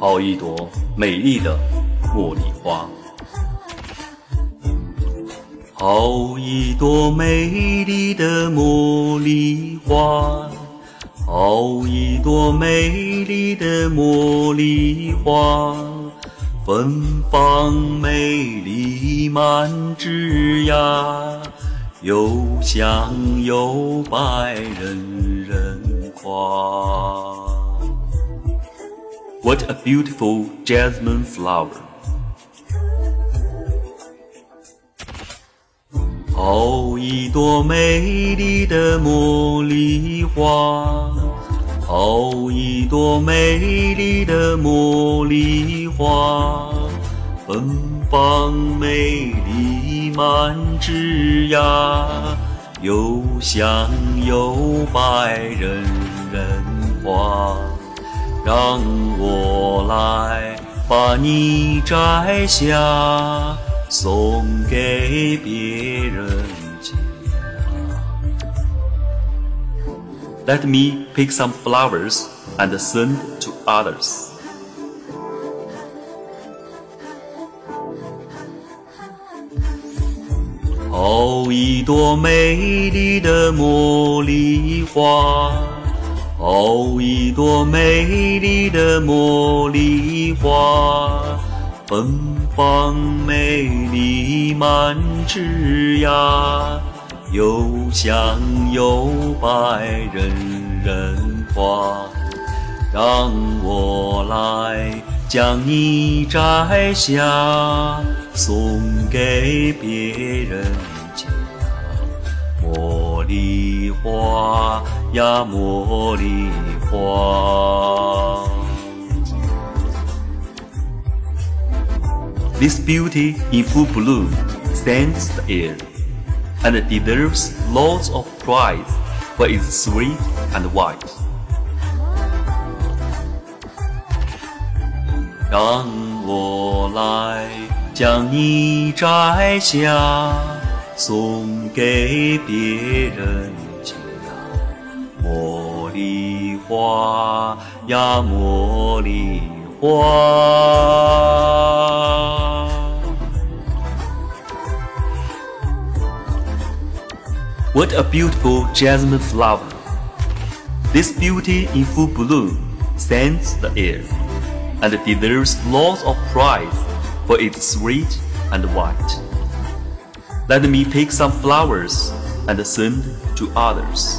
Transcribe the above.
好一朵美丽的茉莉花，好一朵美丽的茉莉花，好一朵美丽的茉莉花，芬芳美丽满枝桠，又香又白，人人夸。What a beautiful jasmine flower! 好一朵美丽的茉莉花，好一朵美丽的茉莉花，芬芳美丽满枝桠，又香又白，人人夸。让我来把你摘下，送给别人家。Let me pick some flowers and send to others. 好一朵美丽的茉莉花。好一朵美丽的茉莉花，芬芳美丽满枝桠，又香又白，人人夸。让我来将你摘下，送给别人。茉莉花。呀，茉莉花。This beauty in full bloom stands the air, and deserves lots of praise for its sweet and white. 让我来将你摘下，送给别人。茉莉花呀，茉莉花。What a beautiful jasmine flower! This beauty in full bloom scents the air, and deserves lots of praise for its sweet and white. Let me pick some flowers and send to others.